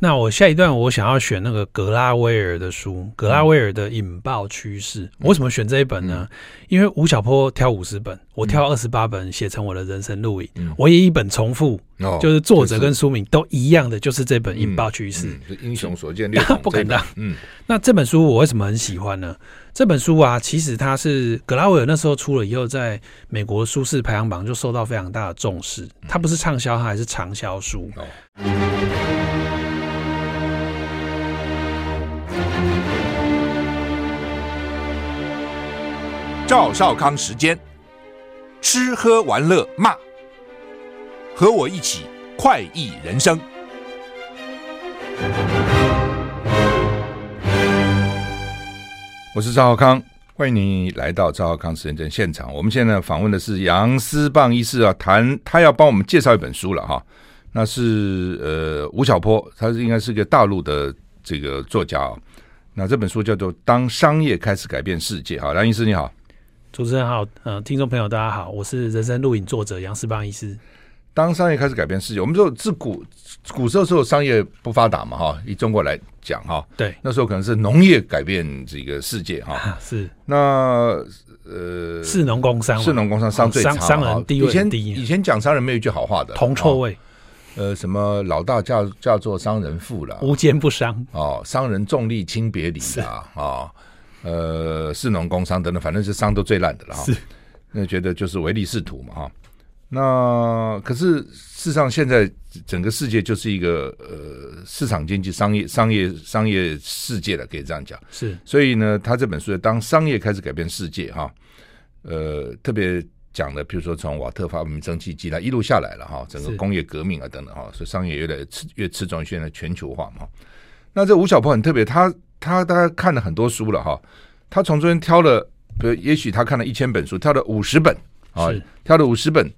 那我下一段我想要选那个格拉威尔的书，格拉威尔的《引爆趋势》。我、嗯、为什么选这一本呢？嗯、因为吴晓波挑五十本，我挑二十八本写成我的人生录影。嗯、我也一本重复，哦、就是作者跟书名都一样的，就是这本《引爆趋势》。英雄所见略同，不敢当。嗯，那这本书我为什么很喜欢呢？这本书啊，其实它是格拉威尔那时候出了以后，在美国书市排行榜就受到非常大的重视。它不是畅销，它还是长销书。哦赵少康时间，吃喝玩乐骂，和我一起快意人生。我是赵少康，欢迎你来到赵少康时间现场。我们现在访问的是杨思棒医师啊，谈他要帮我们介绍一本书了哈。那是呃吴晓波，他是应该是个大陆的这个作家啊。那这本书叫做《当商业开始改变世界》。好，杨医师你好。主持人好，呃，听众朋友大家好，我是人生录影作者杨思邦医师。当商业开始改变世界，我们说自古古时候时候商业不发达嘛，哈，以中国来讲哈，对，那时候可能是农业改变这个世界哈，是。那呃，士农工商，士农工商商最差，商人地位低。以前以前讲商人没有一句好话的，铜臭味，呃，什么老大叫叫做商人富了，无奸不商。哦，商人重利轻别离啊啊。呃，士农工商等等，反正是商都最烂的了哈。是，那觉得就是唯利是图嘛哈。那可是事实上，现在整个世界就是一个呃市场经济、商业、商业、商业世界了，可以这样讲。是，所以呢，他这本书当商业开始改变世界哈，呃，特别讲的，比如说从瓦特发明蒸汽机来一路下来了哈，整个工业革命啊等等哈，所以商业越来越吃越吃重现在全球化嘛。那这吴晓波很特别，他。他大概看了很多书了哈，他从中间挑了，比如也许他看了一千本书，挑了五十本啊，挑了五十本，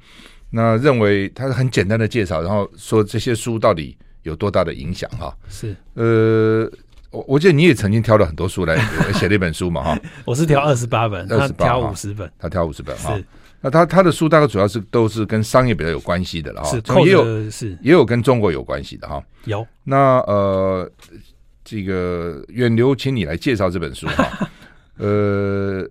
那认为他是很简单的介绍，然后说这些书到底有多大的影响哈？是呃，我我记得你也曾经挑了很多书来 写了一本书嘛哈？我是挑二十八本，他挑五十本，他挑五十本哈。那他他的书大概主要是都是跟商业比较有关系的了哈，也有是也有跟中国有关系的哈。有那呃。这个远流，请你来介绍这本书哈。呃，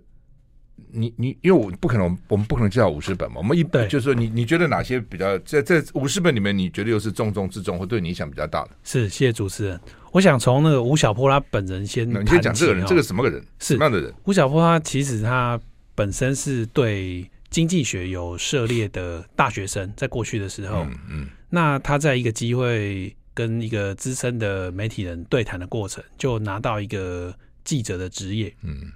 你你因为我不可能，我们不可能介绍五十本嘛。我们一本就是说，你你觉得哪些比较在在五十本里面，你觉得又是重中之重，或对你影响比较大的？是，谢谢主持人。我想从那个吴晓波他本人先，你先讲这个人，这个什么个人？是什么样的人？吴晓波他其实他本身是对经济学有涉猎的大学生，在过去的时候，嗯，嗯那他在一个机会。跟一个资深的媒体人对谈的过程，就拿到一个记者的职业。嗯，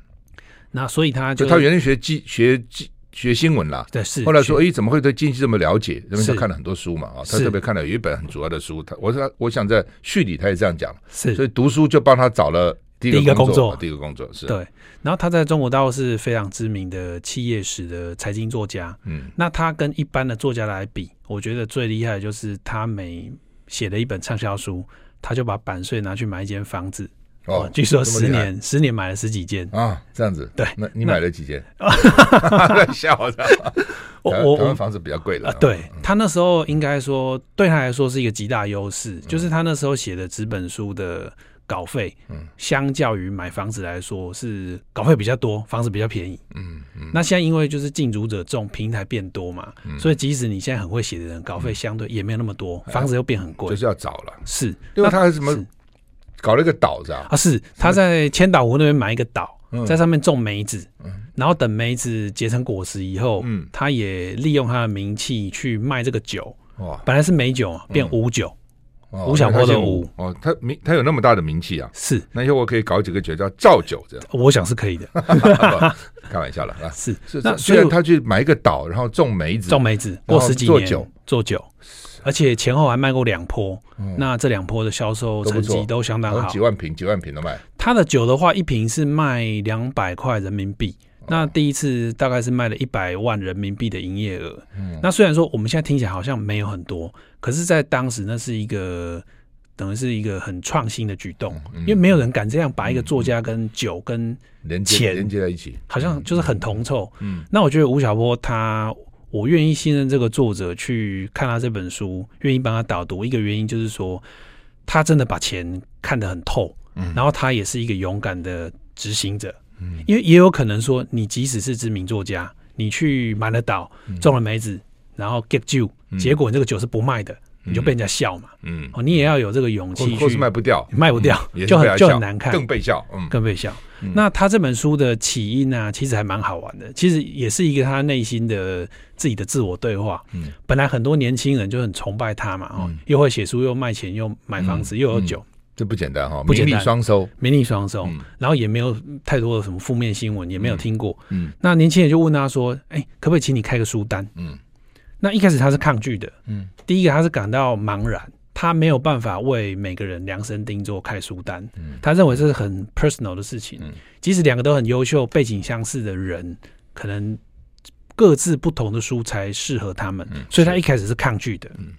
那所以他就，就他原来学记学记学新闻啦，对，是。后来说，哎，怎么会对经济这么了解？因为他看了很多书嘛，啊，他特别看了有一本很主要的书。他，我说，我想在序里他也这样讲，是。所以读书就帮他找了第一个工作，第一个工作是。对。然后他在中国大陆是非常知名的企业史的财经作家。嗯，那他跟一般的作家来比，我觉得最厉害的就是他每写了一本畅销书，他就把版税拿去买一间房子。哦，据说十年十年买了十几间啊，这样子。对，那你买了几间？笑的。我我我们房子比较贵了。对，他那时候应该说对他来说是一个极大优势，就是他那时候写的纸本书的。稿费，嗯，相较于买房子来说，是稿费比较多，房子比较便宜，嗯嗯。那现在因为就是竞逐者众，平台变多嘛，所以即使你现在很会写的人，稿费相对也没有那么多，房子又变很贵，就是要找了。是，因为他还什么搞了一个岛，是吧？啊，是。他在千岛湖那边买一个岛，在上面种梅子，然后等梅子结成果实以后，嗯，他也利用他的名气去卖这个酒，哇，本来是美酒变五酒。吴晓波的吴哦，他名他有那么大的名气啊！是，那以后我可以搞几个酒叫造酒这样，我想是可以的。开玩笑了啊！是是，那虽然他去买一个岛，然后种梅子，种梅子过十几年做酒做酒，而且前后还卖过两波。那这两波的销售成绩都相当好，几万瓶几万瓶都卖。他的酒的话，一瓶是卖两百块人民币。那第一次大概是卖了一百万人民币的营业额。嗯，那虽然说我们现在听起来好像没有很多，可是，在当时那是一个等于是一个很创新的举动，因为没有人敢这样把一个作家跟酒跟钱连接在一起，好像就是很同臭。嗯，那我觉得吴晓波他，我愿意信任这个作者去看他这本书，愿意帮他导读，一个原因就是说，他真的把钱看得很透，嗯，然后他也是一个勇敢的执行者，嗯，因为也有可能说，你即使是知名作家，你去买了岛，种了梅子，然后 get 酒，结果你这个酒是不卖的。你就被人家笑嘛，嗯，哦，你也要有这个勇气，或是卖不掉，卖不掉，嗯、就很就很难看，更被笑，嗯，更被笑。嗯、那他这本书的起因呢、啊，其实还蛮好玩的，其实也是一个他内心的自己的自我对话。嗯，本来很多年轻人就很崇拜他嘛，哦，又会写书，又卖钱，又买房子，嗯、又有酒，这不简单哈，不简单，名利双收，名利双收。然后也没有太多的什么负面新闻，也没有听过。嗯，那年轻人就问他说：“哎，可不可以请你开个书单？”嗯。那一开始他是抗拒的，嗯，第一个他是感到茫然，他没有办法为每个人量身定做开书单，嗯，他认为这是很 personal 的事情，嗯，即使两个都很优秀、背景相似的人，可能各自不同的书才适合他们，嗯，所以他一开始是抗拒的，嗯，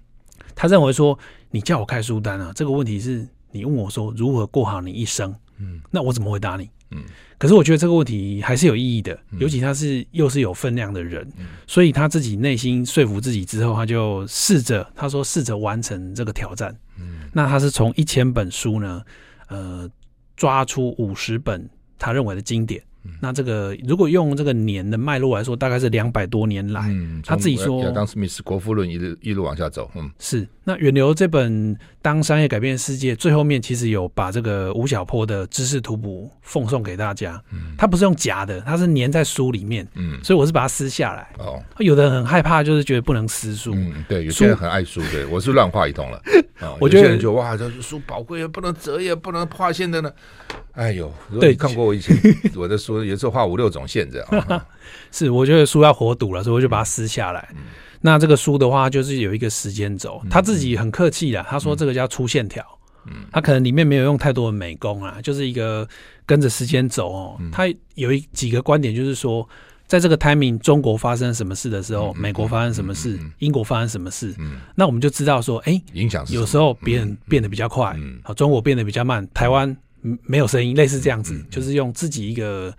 他认为说你叫我开书单啊，这个问题是你问我说如何过好你一生，嗯，那我怎么回答你？嗯，可是我觉得这个问题还是有意义的，尤其他是又是有分量的人，嗯，所以他自己内心说服自己之后，他就试着他说试着完成这个挑战。嗯，那他是从一千本书呢，呃，抓出五十本他认为的经典。那这个如果用这个年的脉络来说，大概是两百多年来，嗯，他自己说，亚当·斯密斯《国富论》一路一路往下走，嗯，是。那远流这本《当商业改变世界》最后面其实有把这个吴晓波的知识图谱奉送给大家，嗯，他不是用夹的，他是粘在书里面，嗯，所以我是把它撕下来。哦，有的人很害怕，就是觉得不能撕书，嗯，对，有些人很爱书，对，我是乱画一通了。哦、我觉得就哇，这书宝贵，不能折也，不能画线的呢。哎呦，如果你看过我以前 我的书，有时候画五六种线这样。是，我觉得书要活读了，所以我就把它撕下来。嗯、那这个书的话，就是有一个时间轴，他自己很客气的，他说这个叫粗线条。嗯，他可能里面没有用太多的美工啊，就是一个跟着时间走哦。他有一几个观点，就是说。在这个 timing，中国发生什么事的时候，美国发生什么事，英国发生什么事，那我们就知道说，哎，影响有时候别人变得比较快，好，中国变得比较慢，台湾没有声音，类似这样子，就是用自己一个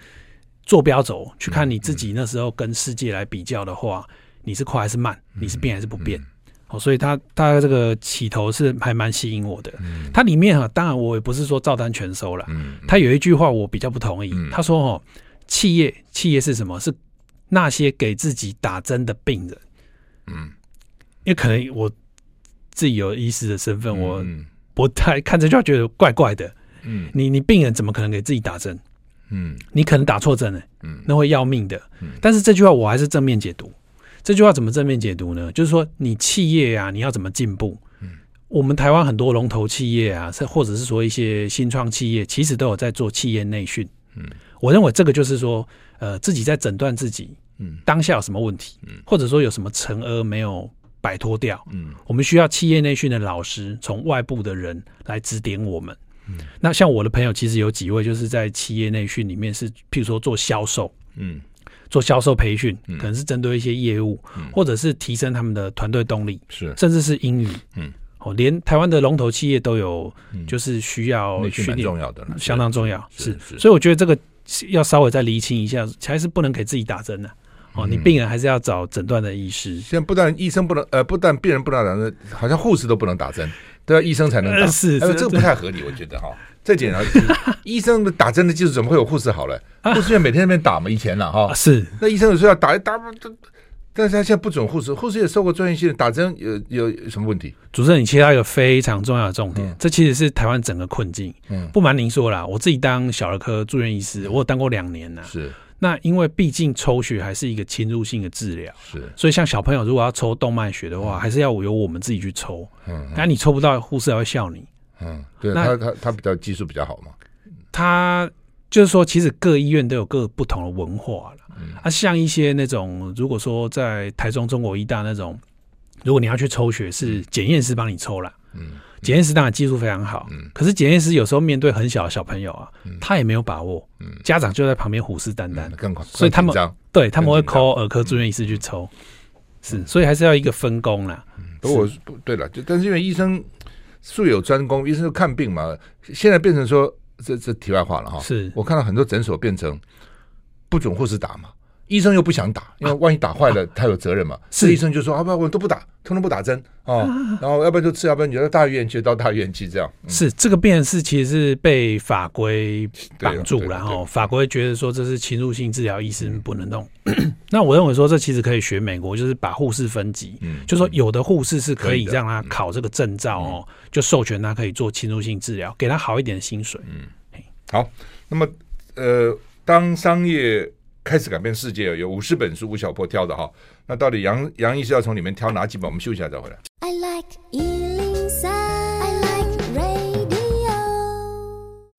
坐标轴去看你自己那时候跟世界来比较的话，你是快还是慢，你是变还是不变？好，所以他他这个起头是还蛮吸引我的。它里面哈，当然我也不是说照单全收了，他有一句话我比较不同意，他说哦。企业，企业是什么？是那些给自己打针的病人。嗯，因为可能我自己有医师的身份，我不太看这句话觉得怪怪的。嗯，你你病人怎么可能给自己打针？嗯，你可能打错针了。嗯，那会要命的。但是这句话我还是正面解读。这句话怎么正面解读呢？就是说，你企业啊，你要怎么进步？嗯，我们台湾很多龙头企业啊，或者是说一些新创企业，其实都有在做企业内训。嗯。我认为这个就是说，呃，自己在诊断自己，嗯，当下有什么问题，嗯，或者说有什么惩恶没有摆脱掉，嗯，我们需要企业内训的老师，从外部的人来指点我们。嗯，那像我的朋友，其实有几位就是在企业内训里面是，譬如说做销售，嗯，做销售培训，可能是针对一些业务，或者是提升他们的团队动力，是，甚至是英语，嗯，哦，连台湾的龙头企业都有，就是需要训练，重要的，相当重要，是，所以我觉得这个。要稍微再厘清一下，还是不能给自己打针的哦。你病人还是要找诊断的医师。现在不但医生不能，呃，不但病人不能打针，好像护士都不能打针，都要医生才能打。是，这个不太合理，我觉得哈。这点啊，医生的打针的技术怎么会有护士好嘞？护士院每天那边打嘛，以前了哈。是，那医生有时候要打一打，但是他现在不准护士，护士也受过专业训练，打针有有什么问题？主持人，你切到一个非常重要的重点，嗯、这其实是台湾整个困境。嗯，不瞒您说啦，我自己当小儿科住院医师，我有当过两年呢。是，那因为毕竟抽血还是一个侵入性的治疗，是，所以像小朋友如果要抽动脉血的话，嗯、还是要由我们自己去抽。嗯，那你抽不到，护士还会笑你。嗯，对，他他他比较技术比较好嘛。他就是说，其实各医院都有各不同的文化了。嗯、啊，像一些那种，如果说在台中中国医大那种，如果你要去抽血，是检验师帮你抽了。嗯，检验师当然技术非常好。嗯，可是检验师有时候面对很小的小朋友啊，嗯、他也没有把握。嗯，家长就在旁边虎视眈眈。所以他们对他们会 call 儿科住院医师去抽。嗯、是，所以还是要一个分工啦。嗯，不过不对了，就但是因为医生术有专攻，医生就看病嘛。现在变成说。这这题外话了哈，是我看到很多诊所变成不准护士打嘛，医生又不想打，因为万一打坏了，他有责任嘛。是医生就说：“啊不，我都不打，通通不打针啊。”然后要不然就吃，要不然你就到大医院去，到大医院去这样。是这个变是其实是被法规绑住，然后法规觉得说这是侵入性治疗，医生不能弄。那我认为说这其实可以学美国，就是把护士分级，就说有的护士是可以让他考这个证照哦，就授权他可以做侵入性治疗，给他好一点的薪水。嗯，好，那么呃，当商业。开始改变世界，有五十本书，吴晓波挑的哈。那到底杨杨医师要从里面挑哪几本？我们休息一下再回来。I like 103, I like radio。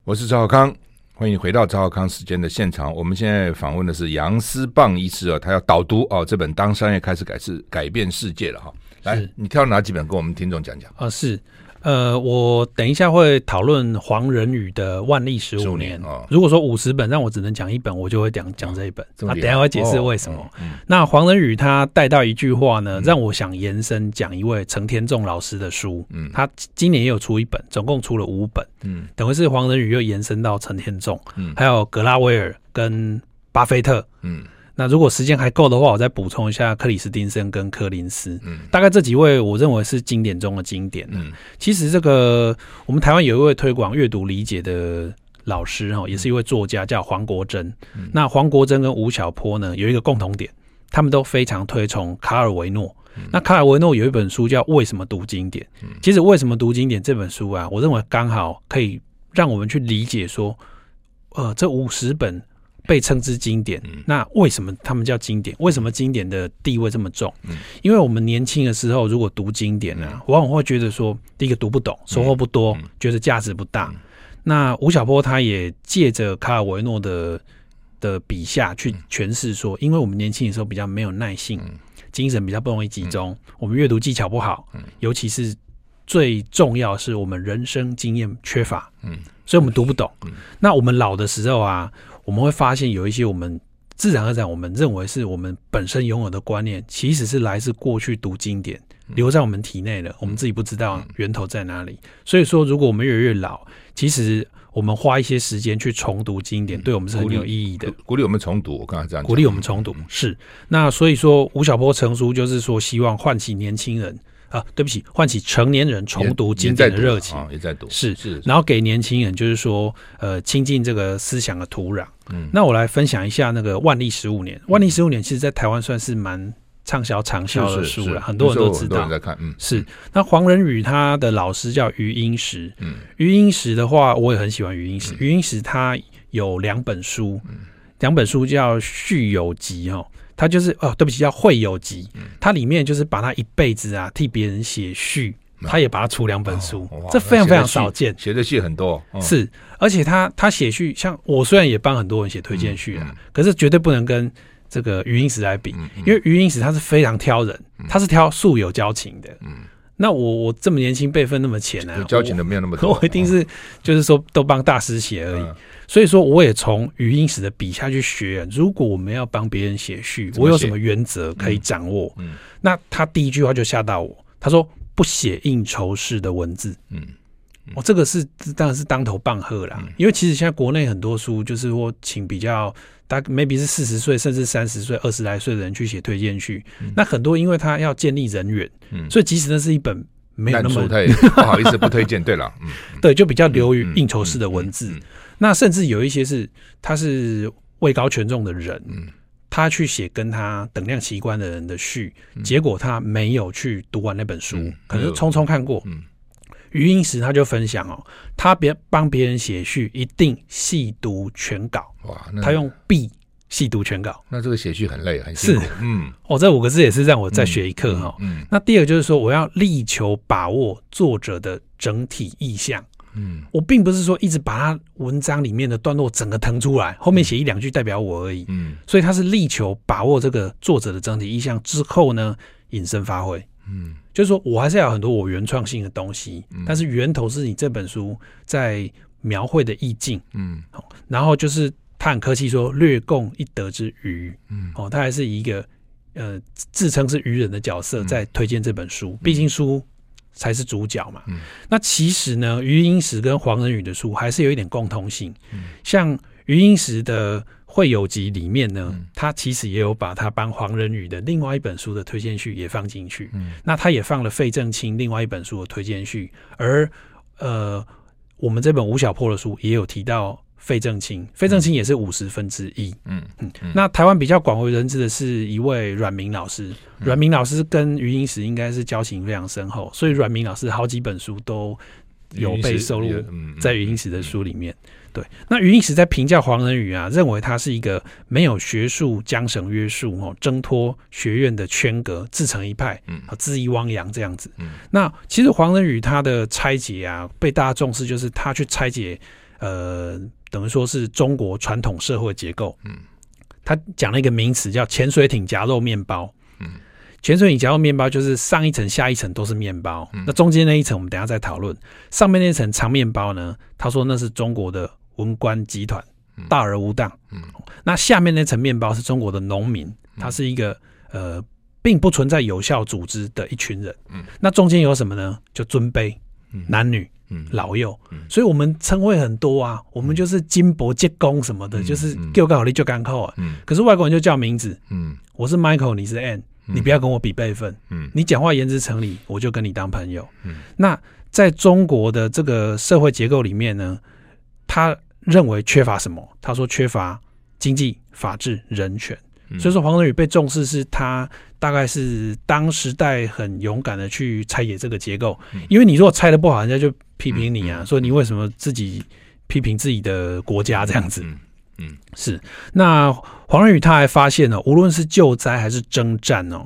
我是赵浩康，欢迎回到赵浩康时间的现场。我们现在访问的是杨思棒医师啊，他要导读哦这本《当商业开始改世改变世界》了哈。来，你挑哪几本跟我们听众讲讲？啊，是。呃，我等一下会讨论黄仁宇的《万历十五年》哦。如果说五十本让我只能讲一本，我就会讲讲这一本。那、等一下会解释为什么。哦嗯、那黄仁宇他带到一句话呢，让我想延伸讲一位陈天仲老师的书。嗯，他今年也有出一本，总共出了五本。嗯，等于是黄仁宇又延伸到陈天仲，嗯，还有格拉威尔跟巴菲特。嗯。那如果时间还够的话，我再补充一下克里斯汀森跟柯林斯，嗯，大概这几位我认为是经典中的经典。嗯，其实这个我们台湾有一位推广阅读理解的老师哈，也是一位作家叫黄国珍。嗯，那黄国珍跟吴晓波呢有一个共同点，他们都非常推崇卡尔维诺。那卡尔维诺有一本书叫《为什么读经典》。其实《为什么读经典》这本书啊，我认为刚好可以让我们去理解说，呃，这五十本。被称之经典，那为什么他们叫经典？为什么经典的地位这么重？因为我们年轻的时候如果读经典呢，往往会觉得说，第一个读不懂，收获不多，觉得价值不大。那吴晓波他也借着卡尔维诺的的笔下去诠释说，因为我们年轻的时候比较没有耐性，精神比较不容易集中，我们阅读技巧不好，尤其是最重要是我们人生经验缺乏，所以我们读不懂。那我们老的时候啊。我们会发现有一些我们自然而然我们认为是我们本身拥有的观念，其实是来自过去读经典留在我们体内的，我们自己不知道源头在哪里。所以说，如果我们越来越老，其实我们花一些时间去重读经典，对我们是很有意义的。鼓励我们重读，我刚才这样讲，鼓励我们重读是。那所以说，吴晓波成书就是说，希望唤起年轻人。啊，对不起，唤起成年人重读经典的热情，也在读，是是，然后给年轻人就是说，呃，亲近这个思想的土壤。嗯，那我来分享一下那个《万历十五年》。《万历十五年》其实，在台湾算是蛮畅销、长销的书了，很多人都知道。在看，嗯，是。那黄仁宇他的老师叫余英时，嗯，余英时的话，我也很喜欢余英时。余英时他有两本书，两本书叫《续友集》哈。他就是哦，对不起，叫会友集。他里面就是把他一辈子啊替别人写序，他也把它出两本书，这非常非常少见。写的序很多，是，而且他他写序，像我虽然也帮很多人写推荐序啊，可是绝对不能跟这个余英时来比，因为余英时他是非常挑人，他是挑素有交情的。嗯，那我我这么年轻，辈分那么浅啊，交情的没有那么多，我一定是就是说都帮大师写而已。所以说，我也从余英时的笔下去学。如果我们要帮别人写序，我有什么原则可以掌握？嗯，那他第一句话就吓到我，他说不写应酬式的文字。嗯，我这个是当然是当头棒喝啦。因为其实现在国内很多书就是说请比较大概 maybe 是四十岁甚至三十岁、二十来岁的人去写推荐序。那很多因为他要建立人缘，所以即使那是一本没有那么不好意思不推荐。对了，嗯，对，就比较流于应酬式的文字。那甚至有一些是他是位高权重的人，嗯，他去写跟他等量齐观的人的序，结果他没有去读完那本书，可能匆匆看过。嗯，余英时他就分享哦，他别帮别人写序，一定细读全稿。哇，他用必细读全稿。那这个写序很累，很辛苦。是，嗯，哦，这五个字也是让我再学一课哈。嗯，那第二个就是说，我要力求把握作者的整体意象。嗯，我并不是说一直把他文章里面的段落整个腾出来，后面写一两句代表我而已。嗯，所以他是力求把握这个作者的整体意向之后呢，引申发挥。嗯，就是说我还是要有很多我原创性的东西，但是源头是你这本书在描绘的意境。嗯，然后就是他很客气说略共一得之渔。嗯，哦，他还是一个呃自称是愚人的角色在推荐这本书，毕竟书。才是主角嘛。嗯，那其实呢，余英时跟黄仁宇的书还是有一点共通性。嗯，像余英时的《会友集里面呢，他其实也有把他帮黄仁宇的另外一本书的推荐序也放进去。嗯，那他也放了费正清另外一本书的推荐序，而呃，我们这本吴晓波的书也有提到费正清，费正清也是五十分之一。嗯嗯，那台湾比较广为人知的是一位阮明老师，阮明老师跟余英时应该是交情非常深厚，所以阮明老师好几本书都有被收录在余英时的书里面。对，那余英时在评价黄仁宇啊，认为他是一个没有学术缰绳约束哦，挣脱学院的圈隔，自成一派，嗯，恣意汪洋这样子。嗯，那其实黄仁宇他的拆解啊，被大家重视，就是他去拆解，呃，等于说是中国传统社会结构。嗯，他讲了一个名词叫潜水艇夹肉面包。嗯，潜水艇夹肉面包就是上一层、下一层都是面包，嗯，那中间那一层我们等一下再讨论。上面那层长面包呢，他说那是中国的。文官集团大而无当，嗯，那下面那层面包是中国的农民，他是一个呃，并不存在有效组织的一群人，嗯，那中间有什么呢？就尊卑、男女、老幼，所以我们称谓很多啊，我们就是金伯结工什么的，就是叫个好你就干扣啊，嗯，可是外国人就叫名字，嗯，我是 Michael，你是 Ann，你不要跟我比辈分，嗯，你讲话言之成理，我就跟你当朋友，嗯，那在中国的这个社会结构里面呢，他。认为缺乏什么？他说缺乏经济、法治、人权。所以说黄仁宇被重视，是他大概是当时代很勇敢的去拆解这个结构。因为你如果拆的不好，人家就批评你啊，说你为什么自己批评自己的国家这样子。嗯，是。那黄仁宇他还发现呢，无论是救灾还是征战哦，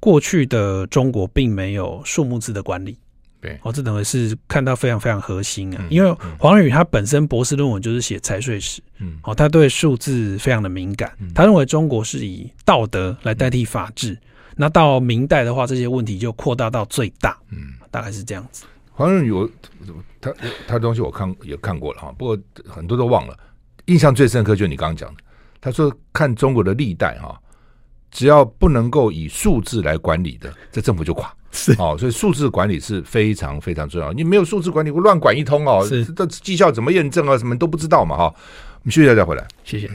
过去的中国并没有数目字的管理。对，哦，这等于是看到非常非常核心啊，因为黄仁宇他本身博士论文就是写财税史，嗯，哦，他对数字非常的敏感，他认为中国是以道德来代替法治，那到明代的话，这些问题就扩大到最大，嗯，大概是这样子。黄仁宇，我他他东西我看也看过了哈，不过很多都忘了，印象最深刻就是你刚刚讲的，他说看中国的历代哈。只要不能够以数字来管理的，这政府就垮。是哦，所以数字管理是非常非常重要。你没有数字管理，会乱管一通哦。是，这绩效怎么验证啊？什么都不知道嘛哈。我们休息一下再回来，谢谢。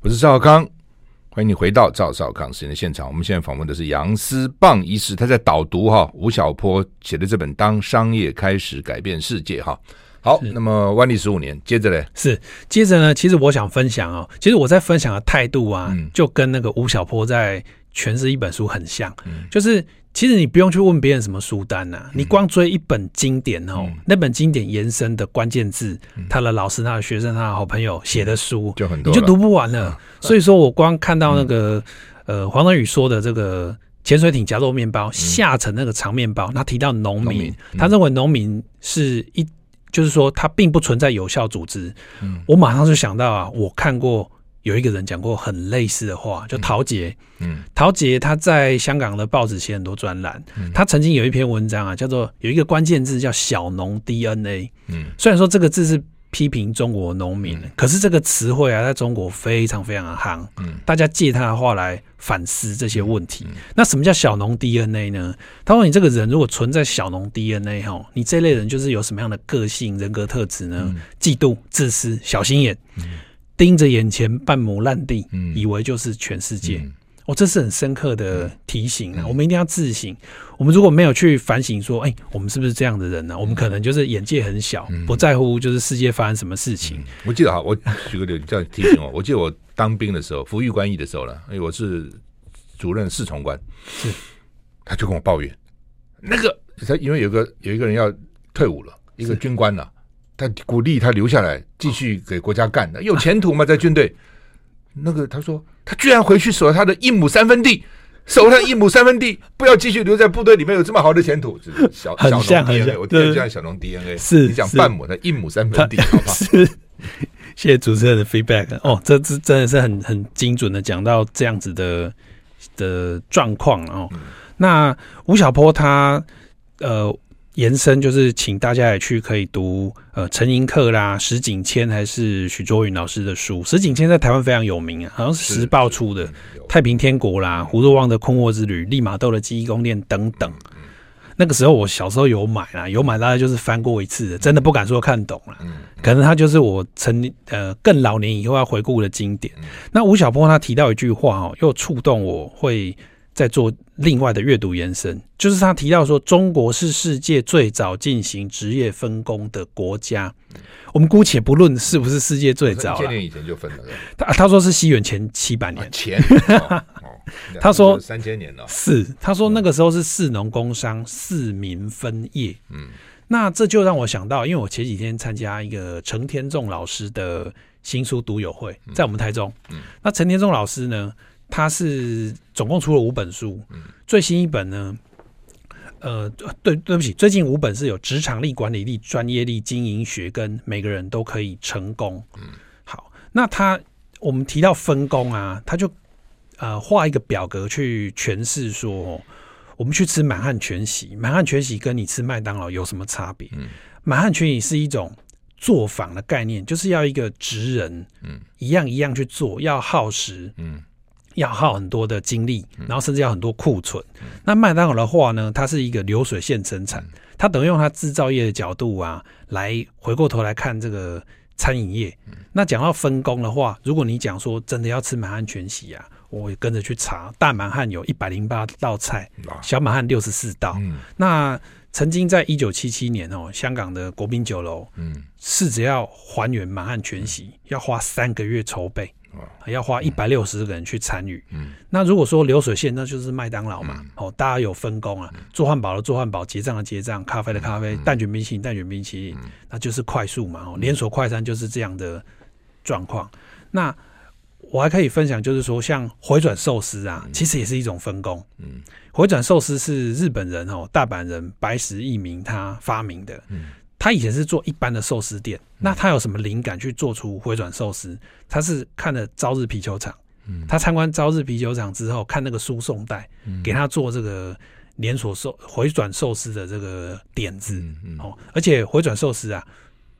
我是赵少康，欢迎你回到赵少康时间的现场。我们现在访问的是杨思棒医师，他在导读哈吴晓波写的这本《当商业开始改变世界》哈。好，那么万历十五年，接着嘞，是接着呢。其实我想分享哦，其实我在分享的态度啊，嗯、就跟那个吴晓波在诠释一本书很像，嗯、就是其实你不用去问别人什么书单呐、啊，嗯、你光追一本经典哦，嗯、那本经典延伸的关键字，嗯、他的老师、他的学生、他的好朋友写的书就很多，你就读不完了。嗯、所以说我光看到那个、嗯、呃黄德宇说的这个潜水艇夹肉面包，嗯、下层那个长面包，他提到农民，他认为农民是一。就是说，他并不存在有效组织。嗯，我马上就想到啊，我看过有一个人讲过很类似的话，就陶杰。嗯，陶杰他在香港的报纸写很多专栏。嗯，他曾经有一篇文章啊，叫做有一个关键字叫“小农 DNA”。嗯，虽然说这个字是。批评中国农民，嗯、可是这个词汇啊，在中国非常非常的夯。嗯，大家借他的话来反思这些问题。嗯、那什么叫小农 DNA 呢？他说：“你这个人如果存在小农 DNA 哈，你这类人就是有什么样的个性、人格特质呢？嗯、嫉妒、自私、小心眼，嗯、盯着眼前半亩烂地，嗯、以为就是全世界。嗯”哦，这是很深刻的提醒啊！嗯、我们一定要自省。我们如果没有去反省，说，哎、欸，我们是不是这样的人呢、啊？我们可能就是眼界很小，嗯、不在乎就是世界发生什么事情。嗯、我记得哈，我举个例子，这样提醒我。我记得我当兵的时候，服役官役的时候呢，因为我是主任侍从官，是，他就跟我抱怨，那个他因为有个有一个人要退伍了，一个军官呢、他鼓励他留下来继续给国家干的，有前途吗？在军队？那个他说。他居然回去守他的一亩三分地，守他一亩三分地，不要继续留在部队里面，有这么好的前途，小小农 DNA，我听着像小农 DNA，是你讲半亩的一亩三分地，好不好？是，谢谢主持人的 feedback 哦，这这真的是很很精准的讲到这样子的的状况哦。嗯、那吴晓波他呃。延伸就是请大家也去可以读呃陈寅恪啦、石景谦还是许卓云老师的书。石景谦在台湾非常有名啊，好像是时报出的《太平天国》啦、胡若望的《困惑之旅》、利玛窦的记忆宫殿等等。那个时候我小时候有买啦，有买大概就是翻过一次的，真的不敢说看懂了。可能他就是我成呃更老年以后要回顾的经典。那吴晓波他提到一句话哦，又触动我会再做另外的阅读延伸，就是他提到说中国是世界最早进行职业分工的国家。我们姑且不论是不是世界最早，千年以前就分了。他他说是西元前七百年前，他说三千年了。是他说那个时候是四农工商四民分业。嗯，那这就让我想到，因为我前几天参加一个陈天仲老师的新书读友会，在我们台中。嗯，那陈天仲老师呢，他是总共出了五本书，最新一本呢。呃，对，对不起，最近五本是有职场力、管理力、专业力、经营学，跟每个人都可以成功。嗯，好，那他我们提到分工啊，他就呃画一个表格去诠释说，我们去吃满汉全席，满汉全席跟你吃麦当劳有什么差别？嗯，满汉全席是一种作坊的概念，就是要一个职人，嗯，一样一样去做，要耗时，嗯。要耗很多的精力，然后甚至要很多库存。嗯、那麦当劳的话呢，它是一个流水线生产，它等于用它制造业的角度啊，来回过头来看这个餐饮业。嗯、那讲到分工的话，如果你讲说真的要吃满汉全席啊，我也跟着去查，大满汉有一百零八道菜，小满汉六十四道。嗯、那曾经在一九七七年哦，香港的国宾酒楼，嗯，是只要还原满汉全席，嗯、要花三个月筹备。要花一百六十个人去参与。嗯，那如果说流水线，那就是麦当劳嘛。哦，大家有分工啊，做汉堡的做汉堡，结账的结账，咖啡的咖啡，蛋卷冰淇淋蛋卷冰淇淋，那就是快速嘛。哦，连锁快餐就是这样的状况。那我还可以分享，就是说像回转寿司啊，其实也是一种分工。嗯，回转寿司是日本人哦，大阪人白石一明他发明的。嗯。他以前是做一般的寿司店，那他有什么灵感去做出回转寿司？他是看了朝日啤酒厂，他参观朝日啤酒厂之后，看那个输送带，给他做这个连锁寿回转寿司的这个点子哦。而且回转寿司啊，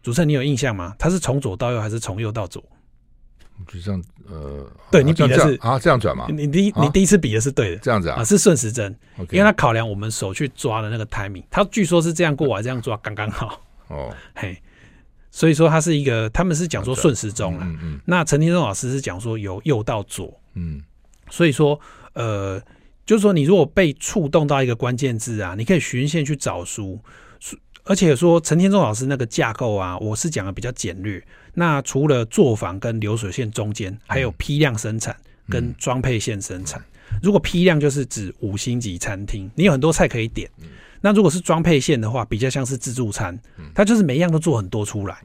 主持人你有印象吗？他是从左到右还是从右到左？就这样，呃，对你比的是啊，这样转吗？你第一你第一次比的是对的，这样子啊，是顺时针，因为他考量我们手去抓的那个 timing，他据说是这样过来这样抓刚刚好。哦，嘿，所以说他是一个，他们是讲说顺时钟啊。嗯嗯。那陈天仲老师是讲说由右到左。嗯。所以说，呃，就是说你如果被触动到一个关键字啊，你可以循线去找书。而且说陈天仲老师那个架构啊，我是讲的比较简略。那除了作坊跟流水线中间，还有批量生产跟装配线生产。如果批量就是指五星级餐厅，你有很多菜可以点。那如果是装配线的话，比较像是自助餐，它就是每一样都做很多出来，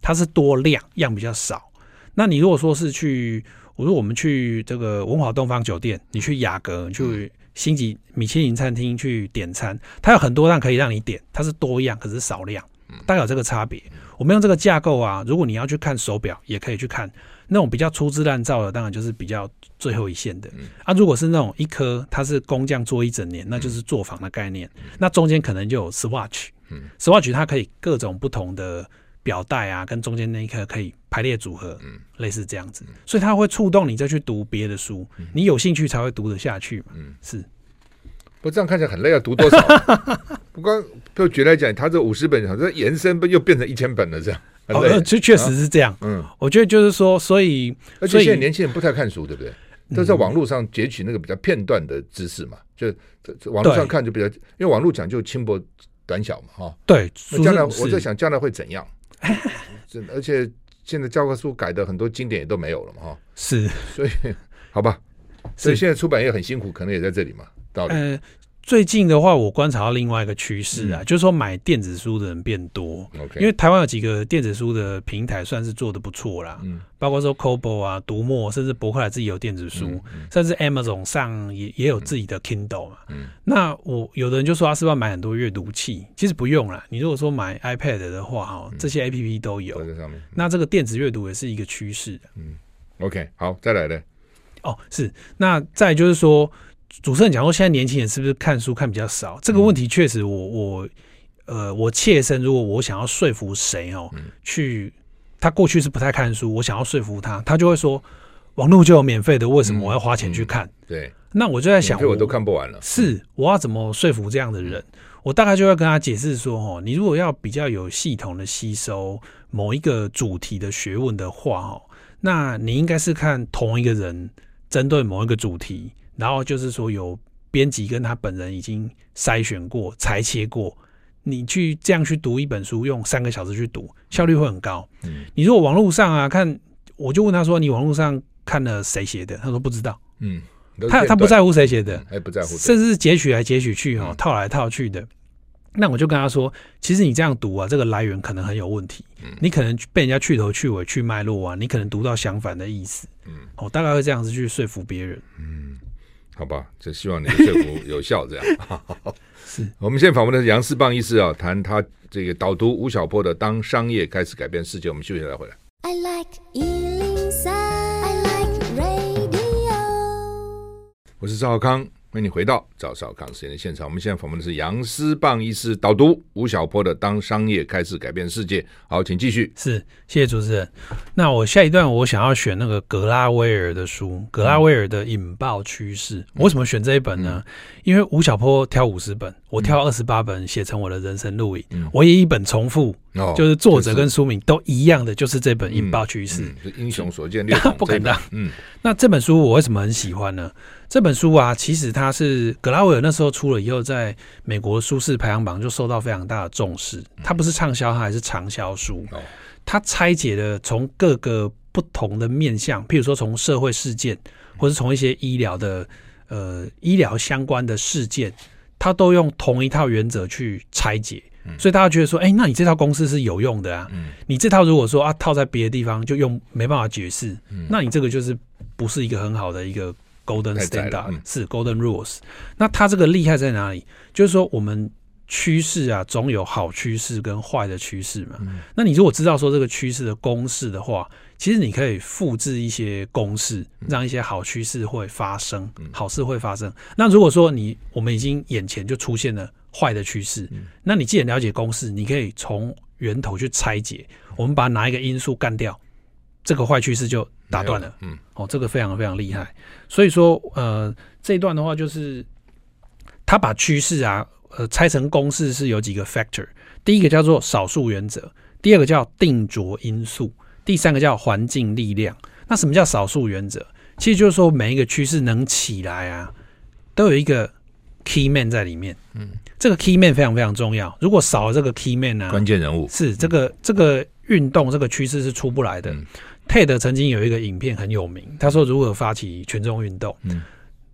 它是多量样比较少。那你如果说是去，我说我们去这个文华东方酒店，你去雅阁，你去星级米其林餐厅去点餐，它有很多样可以让你点，它是多样可是少量，大概有这个差别。我们用这个架构啊，如果你要去看手表，也可以去看。那种比较粗制滥造的，当然就是比较最后一线的。啊，如果是那种一颗，它是工匠做一整年，那就是作坊的概念。那中间可能就有 Swatch，Swatch 它可以各种不同的表带啊，跟中间那一颗可以排列组合，类似这样子。所以它会触动你再去读别的书，你有兴趣才会读得下去嘛。是。不这样看起来很累，要读多少？不光就举来讲，他这五十本，好像延伸不又变成一千本了这样。哦，这确实是这样。嗯，我觉得就是说，所以，而且现在年轻人不太看书，对不对？都在网络上截取那个比较片段的知识嘛，就网络上看就比较，因为网络讲究轻薄短小嘛，哈。对，将来我在想，将来会怎样？而且现在教科书改的很多经典也都没有了嘛，哈。是，所以好吧，所以现在出版业很辛苦，可能也在这里嘛，道理。最近的话，我观察到另外一个趋势啊，就是说买电子书的人变多。因为台湾有几个电子书的平台算是做的不错啦，嗯包括说 Kobo 啊、读墨，甚至博客来自己有电子书，甚至 Amazon 上也也有自己的 Kindle 嘛。嗯那我有的人就说他是不是要买很多阅读器？其实不用啦，你如果说买 iPad 的话，哈，这些 APP 都有。那这个电子阅读也是一个趋势。嗯，OK，好，再来的。哦，是，那再就是说。主持人讲说，现在年轻人是不是看书看比较少？这个问题确实我，我我呃，我切身，如果我想要说服谁哦，去他过去是不太看书，我想要说服他，他就会说，网络就有免费的，为什么我要花钱去看？嗯嗯、对，那我就在想，我都看不完了。是，我要怎么说服这样的人？我大概就要跟他解释说，哦，你如果要比较有系统的吸收某一个主题的学问的话，哦，那你应该是看同一个人针对某一个主题，然后就是说有编辑跟他本人已经筛选过、裁切过。你去这样去读一本书，用三个小时去读，效率会很高。嗯，你如果网络上啊看，我就问他说：“你网络上看了谁写的？”他说不知道。嗯，他他不在乎谁写的，还不在乎，甚至是截取来截取去哈，套来套去的。那我就跟他说：“其实你这样读啊，这个来源可能很有问题。你可能被人家去头去尾去脉络啊，你可能读到相反的意思。嗯，我大概会这样子去说服别人。嗯，好吧，就希望你的说服有效，这样。”是我们现在访问的是杨世棒医师啊，谈他这个导读吴晓波的《当商业开始改变世界》。我们休息一下再回来。I like 103, I like radio。我是赵浩康。欢迎你回到赵少康时间的现场。我们现在访问的是杨思棒医师导读吴晓波的《当商业开始改变世界》。好，请继续。是，谢谢主持人。那我下一段我想要选那个格拉威尔的书，格拉威尔的《引爆趋势》。我为什么选这一本呢？嗯、因为吴晓波挑五十本，我挑二十八本写成我的人生录影。嗯、我也一本重复。就是作者跟书名都一样的，就是这本《引爆趋势》，英雄所见略同，不可当。嗯，那这本书我为什么很喜欢呢？这本书啊，其实它是格拉维尔那时候出了以后，在美国书市排行榜就受到非常大的重视。它不是畅销，它还是长销书。它拆解了从各个不同的面向，譬如说从社会事件，或是从一些医疗的呃医疗相关的事件，它都用同一套原则去拆解。所以大家觉得说，哎、欸，那你这套公式是有用的啊？嗯、你这套如果说啊套在别的地方就用没办法解释，嗯、那你这个就是不是一个很好的一个 golden standard，、嗯、是 golden rules。那它这个厉害在哪里？就是说我们趋势啊，总有好趋势跟坏的趋势嘛。嗯、那你如果知道说这个趋势的公式的话，其实你可以复制一些公式，让一些好趋势会发生，嗯、好事会发生。那如果说你我们已经眼前就出现了。坏的趋势，那你既然了解公式，你可以从源头去拆解。我们把哪一个因素干掉，这个坏趋势就打断了。嗯，哦，这个非常非常厉害。所以说，呃，这一段的话就是他把趋势啊，呃，拆成公式是有几个 factor。第一个叫做少数原则，第二个叫定着因素，第三个叫环境力量。那什么叫少数原则？其实就是说每一个趋势能起来啊，都有一个。Key man 在里面，嗯，这个 Key man 非常非常重要。如果少了这个 Key man 呢、啊，关键人物。是这个这个运动这个趋势是出不来的。嗯、TED 曾经有一个影片很有名，他说如何发起群众运动，嗯，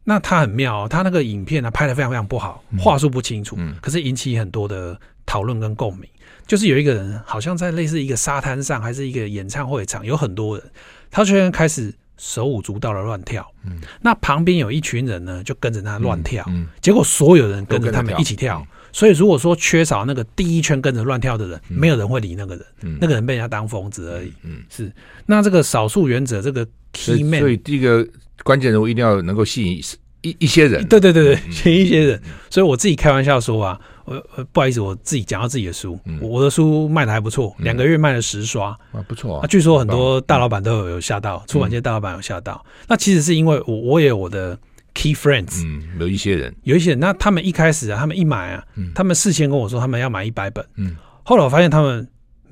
那他很妙、哦，他那个影片呢拍的非常非常不好，话术不清楚，嗯，可是引起很多的讨论跟共鸣。就是有一个人好像在类似一个沙滩上，还是一个演唱会场，有很多人，他居然开始。手舞足蹈的乱跳，嗯，那旁边有一群人呢，就跟着他乱跳，嗯，结果所有人跟着他们一起跳，所以如果说缺少那个第一圈跟着乱跳的人，没有人会理那个人，那个人被人家当疯子而已，嗯，是。那这个少数原则，这个 key man，所以第一个关键人物一定要能够吸引一一些人，对对对对，吸引一些人。所以我自己开玩笑说啊。我呃，不好意思，我自己讲到自己的书，嗯、我的书卖的还不错，两、嗯、个月卖了十刷，啊，不错啊。啊，据说很多大老板都有有吓到，嗯、出版界大老板有吓到。嗯、那其实是因为我我也有我的 key friends，嗯，有一些人，有一些人，那他们一开始啊，他们一买啊，嗯、他们事先跟我说他们要买一百本，嗯，后来我发现他们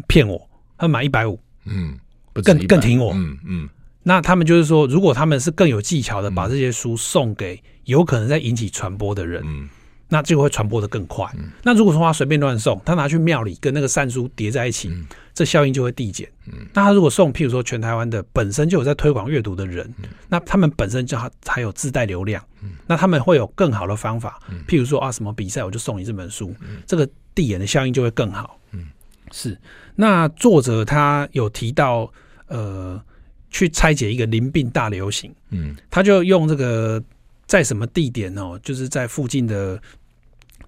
骗我，他们买一百五，嗯，更更挺我，嗯嗯。嗯那他们就是说，如果他们是更有技巧的，把这些书送给有可能在引起传播的人，嗯。那就会传播的更快。嗯、那如果说他随便乱送，他拿去庙里跟那个善书叠在一起，嗯、这效应就会递减。嗯、那他如果送，譬如说全台湾的本身就有在推广阅读的人，嗯、那他们本身就还还有自带流量，嗯、那他们会有更好的方法。嗯、譬如说啊，什么比赛我就送你这本书，嗯、这个递延的效应就会更好。嗯，是。那作者他有提到，呃，去拆解一个淋病大流行。嗯，他就用这个在什么地点哦，就是在附近的。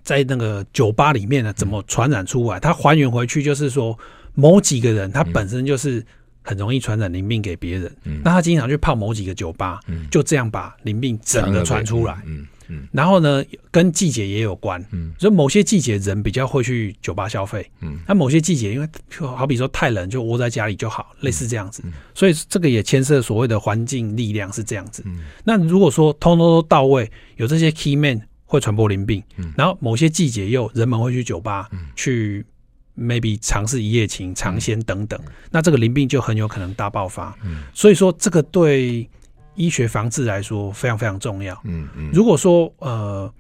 在那个酒吧里面呢，怎么传染出来？它还原回去就是说，某几个人他本身就是很容易传染淋病给别人，那他经常去泡某几个酒吧，就这样把淋病整个传出来。嗯，然后呢，跟季节也有关，嗯，所以某些季节人比较会去酒吧消费，嗯，那某些季节因为好比说太冷就窝在家里就好，类似这样子，嗯，所以这个也牵涉所谓的环境力量是这样子。嗯，那如果说通通都到位，有这些 key man 会传播淋病，嗯，然后某些季节又人们会去酒吧，嗯，去 maybe 尝试一夜情、尝鲜等等，那这个淋病就很有可能大爆发。嗯，所以说这个对医学防治来说非常非常重要。嗯嗯，如果说呃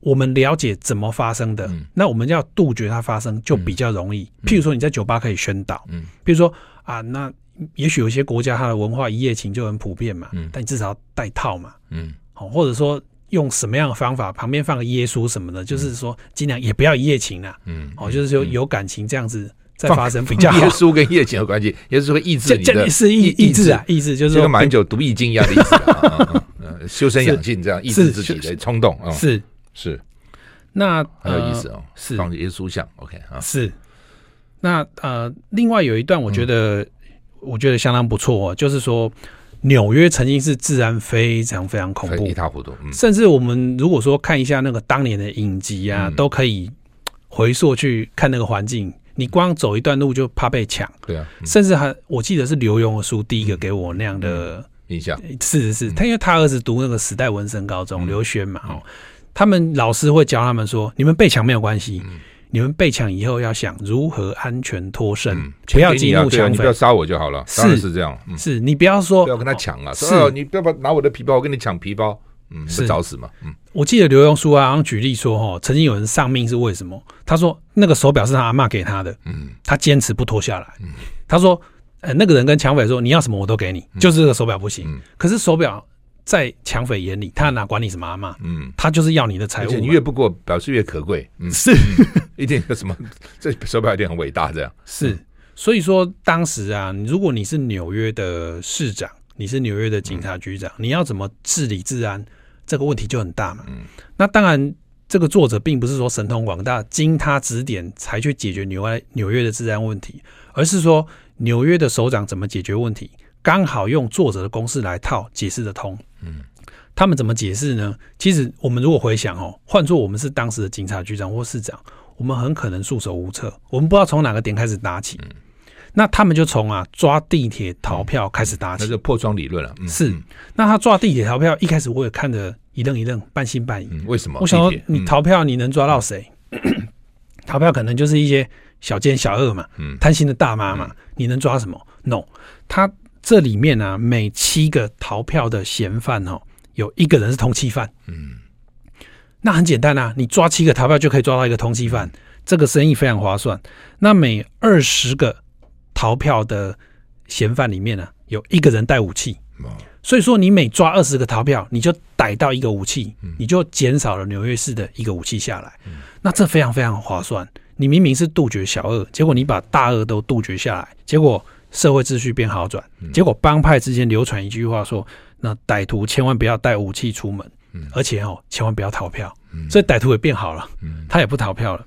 我们了解怎么发生的，嗯。那我们要杜绝它发生就比较容易。譬如说你在酒吧可以宣导，嗯，譬如说啊，那也许有些国家它的文化一夜情就很普遍嘛，嗯。但你至少要戴套嘛，嗯，好，或者说用什么样的方法，旁边放个耶稣什么的，就是说尽量也不要一夜情啦，嗯，哦，就是说有感情这样子再发生比较好耶。稣跟夜情有关系，耶稣会抑制这你的是意意志。啊，意志就是说就跟马英九毒易经一样的意思啊，修身养性这样 抑制自己的冲动啊，是。是。那很有意思呃哦，是。放耶稣像，OK 啊，是，那呃，另外有一段我觉得、嗯。我觉得相当不错、哦，就是说纽约曾经是治安非常非常恐怖。一，塌糊涂，嗯，甚至我们如果说看一下那个当年的影集啊，嗯。都可以回溯去看那个环境。你光走一段路就怕被抢，对啊，嗯。甚至还我记得是刘墉的书第一个给我那样的，印象，是是是，他因为他儿子读那个时代文森高中，嗯。刘轩嘛，哦，他们老师会教他们说，你们被抢没有关系。嗯你们被抢以后要想如何安全脱身，嗯不要激怒抢匪对啊你不要。杀我就好了，是是这样，嗯，是你不要说不要跟他抢啊，是哦你不要把拿我的皮包，我跟你抢皮包，嗯，是找死嘛，嗯，我记得刘墉书啊，好像举例说，哈，曾经有人丧命是为什么？他说那个手表是他阿妈给他的，嗯，他坚持不脱下来。他说，呃，那个人跟抢匪说，你要什么我都给你，就是这个手表不行。嗯可是手表在抢匪眼里，他哪管你什么阿妈？嗯，他就是要你的财物。你越不过，表示越可贵，嗯，是。一定有什么，这手表一定很伟大，这样，是，所以说当时啊，如果你是纽约的市长，你是纽约的警察局长，你要怎么治理治安，这个问题就很大嘛。嗯，那当然，这个作者并不是说神通广大，经他指点才去解决纽约纽约的治安问题，而是说纽约的首长怎么解决问题，刚好用作者的公式来套，解释得通。嗯，他们怎么解释呢？其实我们如果回想哦，换做我们是当时的警察局长或市长，我们很可能束手无策，我们不知道从哪个点开始打起。那他们就从啊抓地铁逃票开始打起。那是破窗理论了，嗯是嗯，那他抓地铁逃票，一开始我也看得一愣一愣，半信半疑。嗯，为什么？我想说，你逃票你能抓到谁？逃票可能就是一些小奸小恶嘛，嗯贪心的大妈嘛，你能抓什么？No，他这里面呢、啊，每七个逃票的嫌犯哦，有一个人是通缉犯。嗯，那很简单啊，你抓七个逃票就可以抓到一个通缉犯，这个生意非常划算。那每二十个逃票的嫌犯里面呢、啊，有一个人带武器。哦所以说，你每抓二十个逃票，你就逮到一个武器，你就减少了纽约市的一个武器下来。那这非常非常划算。你明明是杜绝小恶，结果你把大恶都杜绝下来，结果社会秩序变好转。结果帮派之间流传一句话说：那歹徒千万不要带武器出门，而且哦，千万不要逃票。所以歹徒也变好了，他也不逃票了。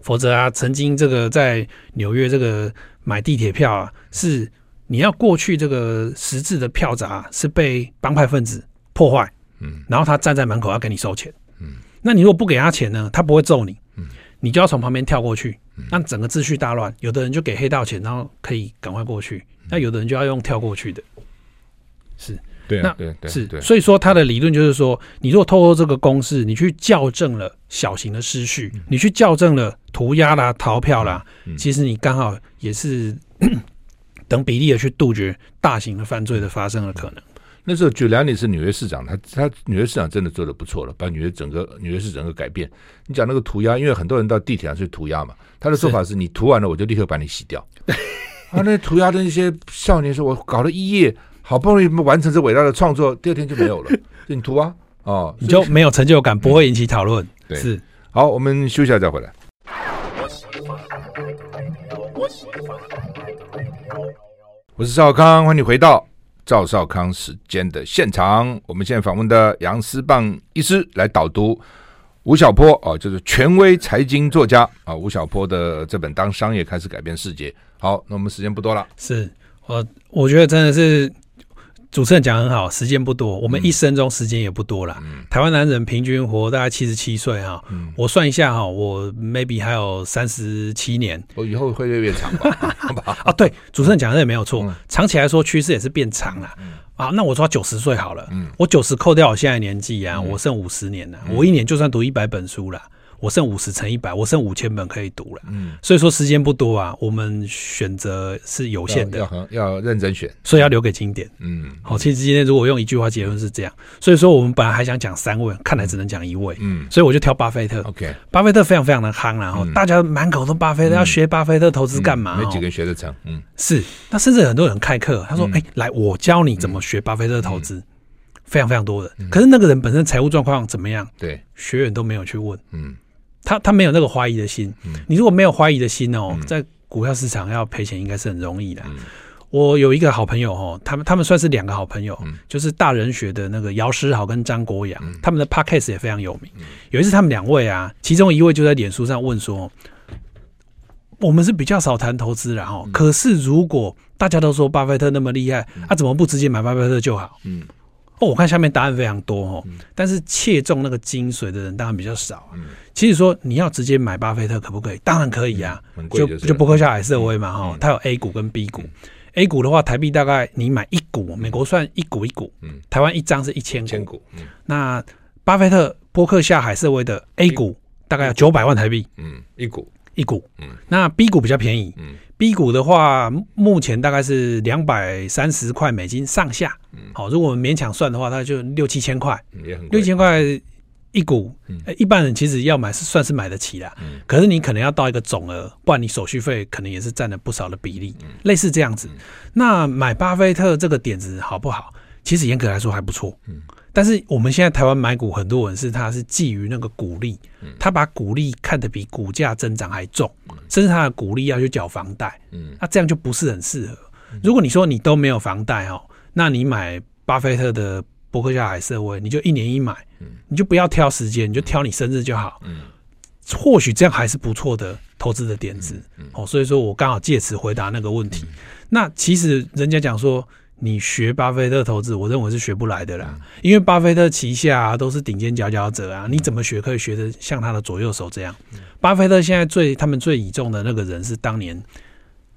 否则啊，曾经这个在纽约这个买地铁票啊，是。你要过去这个实质的票闸是被帮派分子破坏，嗯，然后他站在门口要给你收钱，嗯，那你如果不给他钱呢，他不会揍你，嗯，你就要从旁边跳过去，那整个秩序大乱。有的人就给黑道钱，然后可以赶快过去，那有的人就要用跳过去的，是，对啊，那对对是对，所以说他的理论就是说，你如果透过这个公式，你去校正了小型的失序，你去校正了涂鸦啦、逃票啦，其实你刚好也是。等比例的去杜绝大型的犯罪的发生的可能。那时候，Giuliani 是纽约市长，他他纽约市长真的做的不错了，把纽约整个纽约市整个改变。你讲那个涂鸦，因为很多人到地铁上去涂鸦嘛，他的做法是你涂完了，我就立刻把你洗掉。啊，那涂鸦的那些少年说，我搞了一夜，好不容易完成这伟大的创作，第二天就没有了。就你涂啊，哦，你就没有成就感，不会引起讨论。对，是。好，我们休息一下再回来。我是赵少康，欢迎你回到赵少康时间的现场。我们现在访问的杨思棒医师来导读吴晓波啊，就是权威财经作家啊，吴晓波的这本《当商业开始改变世界》。好，那我们时间不多了，是我我觉得真的是主持人讲很好，时间不多，我们一生中时间也不多了。嗯、台湾男人平均活大概七十七岁哈，嗯、我算一下哈，我 maybe 还有三十七年，我以后会越来越长吧？啊，对，主持人讲的也没有错，嗯、长期来说趋势也是变长了。嗯、啊，那我说九十岁好了，嗯、我九十扣掉我现在年纪啊，嗯、我剩五十年了，嗯、我一年就算读一百本书了。我剩五十乘一百，我剩五千本可以读了。嗯，所以说时间不多啊，我们选择是有限的，要要，要认真选，所以要留给经典。嗯，好，其实今天如果用一句话结论是这样，所以说我们本来还想讲三位，看来只能讲一位。嗯，所以我就挑巴菲特。OK，巴菲特非常非常的夯，然后大家满口都巴菲特，要学巴菲特投资干嘛？没几个人学得成。嗯，是。那甚至很多人开课，他说：“哎，来，我教你怎么学巴菲特投资。”非常非常多的。可是那个人本身财务状况怎么样？对，学员都没有去问。嗯。他他没有那个怀疑的心，嗯、你如果没有怀疑的心哦，嗯、在股票市场要赔钱应该是很容易的。嗯、我有一个好朋友哦，他们他们算是两个好朋友，嗯、就是大人学的那个姚诗豪跟张国阳，嗯、他们的 podcast 也非常有名。嗯、有一次他们两位啊，其中一位就在脸书上问说：“我们是比较少谈投资，然后、嗯、可是如果大家都说巴菲特那么厉害，他、怎么不直接买巴菲特就好？”嗯哦，我看下面答案非常多哦，嗯、但是切中那个精髓的人当然比较少、啊。嗯、其实说你要直接买巴菲特可不可以？当然可以啊，嗯、就就伯克夏海瑟威嘛哈，它有 A 股跟 B 股。嗯、A 股的话，台币大概你买一股，美国算一股一股，嗯、台湾一张是一千股。千股嗯、那巴菲特伯克夏海瑟威的 A 股大概要九百万台币，嗯，一股。一股。嗯、那 B 股比较便宜，嗯 B 股的话，目前大概是两百三十块美金上下。好，如果我们勉强算的话，它就六七千块，六千块一股。一般人其实要买是算是买得起啦。可是你可能要到一个总额，不然你手续费可能也是占了不少的比例。类似这样子。那买巴菲特这个点子好不好？其实严格来说还不错。但是我们现在台湾买股，很多人是他是基于那个股利，他把股利看得比股价增长还重，甚至他的股利要去缴房贷，那这样就不是很适合。如果你说你都没有房贷哦，那你买巴菲特的伯克夏海瑟威，你就一年一买，你就不要挑时间，你就挑你生日就好。嗯或许这样还是不错的投资的点子哦。所以说我刚好借此回答那个问题。那其实人家讲说。你学巴菲特投资，我认为是学不来的啦，因为巴菲特旗下啊都是顶尖佼佼者啊，你怎么学可以学得像他的左右手这样？巴菲特现在最他们最倚重的那个人是当年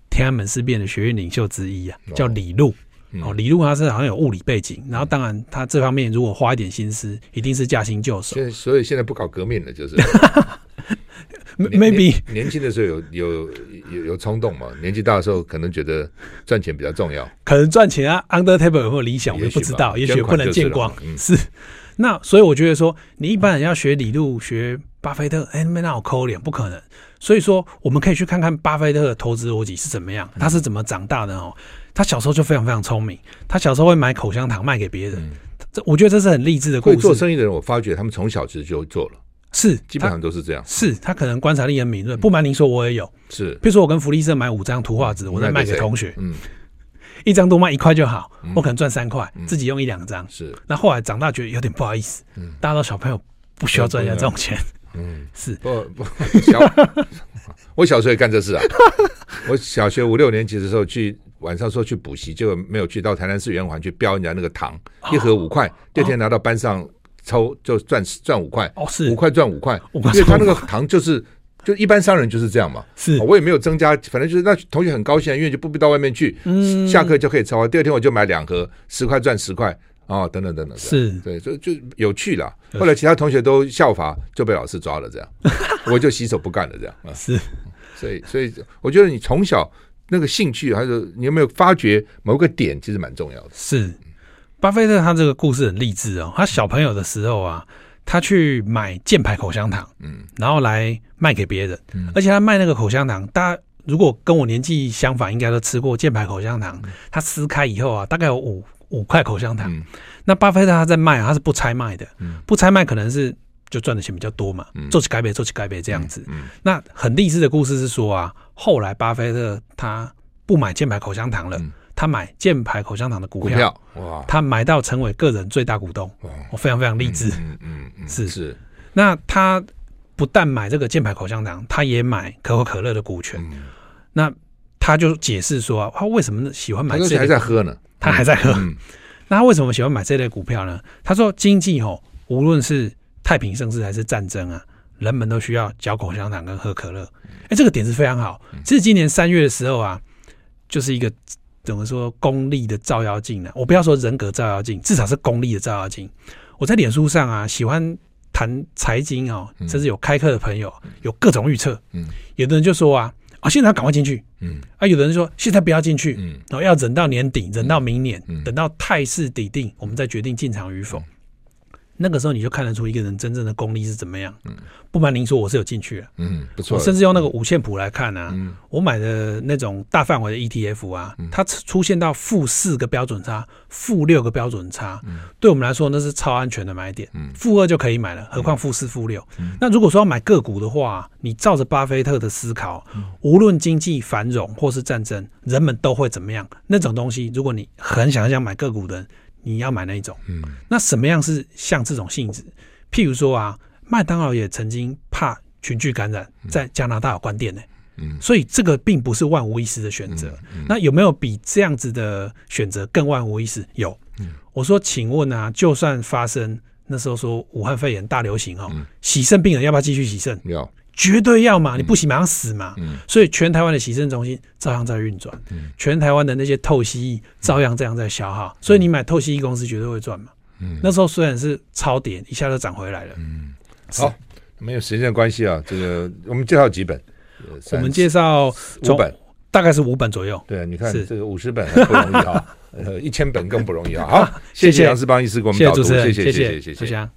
天安门事变的学院领袖之一啊，叫李路。哦，李路他是好像有物理背景，然后当然他这方面如果花一点心思，一定是驾轻就熟。所以现在不搞革命了，就是。maybe 年轻的时候有有有有冲动嘛？年纪大的时候可能觉得赚钱比较重要，可能赚钱啊。Under table 有没有理想，我也不知道，也许不能见光。嗯、是，那所以我觉得说，你一般人要学李路、学巴菲特，哎、欸，那我抠脸，不可能。所以说，我们可以去看看巴菲特的投资逻辑是怎么样，他是怎么长大的哦。他小时候就非常非常聪明，他小时候会买口香糖卖给别人，这、嗯、我觉得这是很励志的故事。会做生意的人，我发觉他们从小其实就做了。是，基本上都是这样。是他可能观察力很敏锐。不瞒您说，我也有。是，比如说我跟福利社买五张图画纸，我再卖给同学。嗯，一张多卖一块就好，我可能赚三块，自己用一两张。是。那后来长大觉得有点不好意思。嗯。大家都小朋友不需要赚人家这种钱。嗯，是。不不，小我小时候也干这事啊。我小学五六年级的时候去晚上说去补习，就没有去到台南市圆环去标人家那个糖，一盒五块，第二天拿到班上。抽就赚赚五块哦，是五块赚五块，因为他那个糖就是就一般商人就是这样嘛。是，我也没有增加，反正就是那同学很高兴，因为就不必到外面去，嗯，下课就可以抽。第二天我就买两盒，十块赚十块啊，等等等等。是，对，就就有趣了。后来其他同学都效法，就被老师抓了，这样 我就洗手不干了，这样啊。是，所以所以我觉得你从小那个兴趣，还是你有没有发觉某个点，其实蛮重要的。是。巴菲特他这个故事很励志哦。他小朋友的时候啊，他去买箭牌口香糖，嗯，然后来卖给别人，嗯，而且他卖那个口香糖，大家如果跟我年纪相反，应该都吃过箭牌口香糖。他撕开以后啊，大概有五五块口香糖。那巴菲特他在卖，他是不拆卖的，不拆卖可能是就赚的钱比较多嘛，做起改变，做起改变这样子。那很励志的故事是说啊，后来巴菲特他不买箭牌口香糖了。他买箭牌口香糖的股票，哇，他买到成为个人最大股东，我非常非常励志，嗯嗯，嗯是是。那他不但买这个箭牌口香糖，他也买可口可乐的股权。嗯、那他就解释说啊，他为什么喜欢买这个？他还在喝呢，他还在喝。嗯、那他为什么喜欢买这类股票呢？他说经济吼，无论是太平盛世还是战争啊，人们都需要嚼口香糖跟喝可乐。哎，这个点子非常好。其实今年三月的时候啊，就是一个怎么说功利的照妖镜呢？我不要说人格照妖镜，至少是功利的照妖镜。我在脸书上啊，喜欢谈财经哦，甚至有开课的朋友，有各种预测。嗯，有的人就说啊，啊，现在要赶快进去。嗯，啊，有的人说现在不要进去。嗯，然后要忍到年底，忍到明年，等到态势底定，我们再决定进场与否。那个时候你就看得出一个人真正的功力是怎么样。嗯，不瞒您说，我是有进去的。嗯，不错。我甚至用那个五线谱来看啊，嗯，我买的那种大范围的 ETF 啊，它出现到负四个标准差，负六个标准差，对我们来说那是超安全的买点。嗯，负二就可以买了，何况负四、负六。那如果说要买个股的话，你照着巴菲特的思考，无论经济繁荣或是战争，人们都会怎么样？那种东西，如果你很想要买个股的人。你要买那一种，嗯，那什么样是像这种性质？譬如说啊，麦当劳也曾经怕群聚感染，在加拿大有关店呢，嗯，所以这个并不是万无一失的选择。那有没有比这样子的选择更万无一失？有，我说，请问啊，就算发生那时候说武汉肺炎大流行哦，洗肾病人要不要继续洗肾？要。绝对要嘛，你不洗马上死嘛。嗯、所以全台湾的洗肾中心照样在运转，嗯、全台湾的那些透析液照样这样在消耗。嗯、所以你买透析液公司绝对会赚嘛。嗯，那时候虽然是超跌，一下就涨回来了。嗯，好，没有时间关系啊。这个我们介绍几本，我们介绍五本，大概是五本左右。对，你看这个五十本不容易啊，呃，一千本更不容易啊。好，谢谢杨世邦医师给我们导读，谢谢谢谢谢谢。